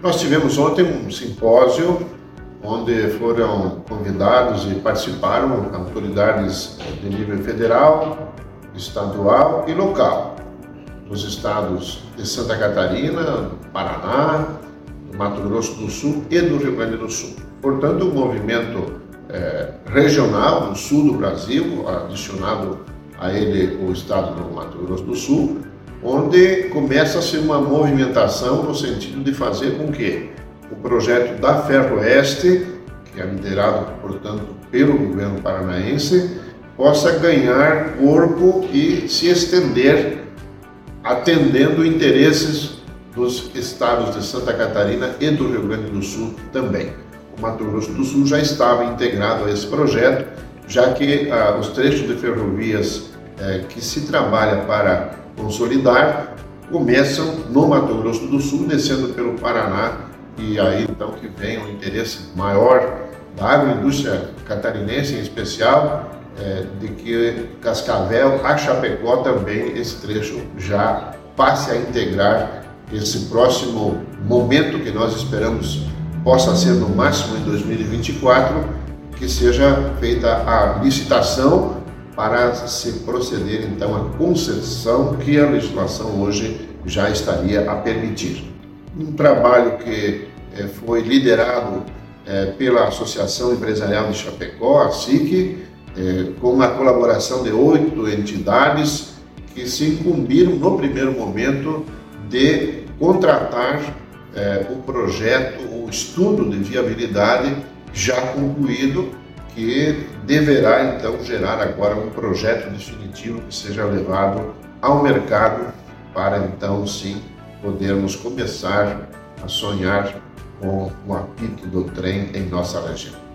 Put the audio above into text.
Nós tivemos ontem um simpósio onde foram convidados e participaram autoridades de nível federal, estadual e local, dos estados de Santa Catarina, Paraná, Mato Grosso do Sul e do Rio Grande do Sul. Portanto, um movimento é, regional no sul do Brasil, adicionado a ele o estado do Mato Grosso do Sul, onde começa-se uma movimentação no sentido de fazer com que o projeto da Ferroeste, que é liderado, portanto, pelo governo paranaense, possa ganhar corpo e se estender atendendo interesses dos estados de Santa Catarina e do Rio Grande do Sul também. O Mato Grosso do Sul já estava integrado a esse projeto, já que ah, os trechos de ferrovias eh, que se trabalha para consolidar começam no Mato Grosso do Sul, descendo pelo Paraná, e aí então que vem o interesse maior da agroindústria catarinense em especial, é, de que Cascavel a Chapecó também esse trecho já passe a integrar esse próximo momento que nós esperamos possa ser no máximo em 2024, que seja feita a licitação para se proceder então à concessão que a legislação hoje já estaria a permitir. Um trabalho que é, foi liderado é, pela Associação Empresarial de Chapecó, a SIC, é, com a colaboração de oito entidades que se incumbiram no primeiro momento de contratar o projeto, o estudo de viabilidade já concluído que deverá então gerar agora um projeto definitivo que seja levado ao mercado para então sim podermos começar a sonhar com o apito do trem em nossa região.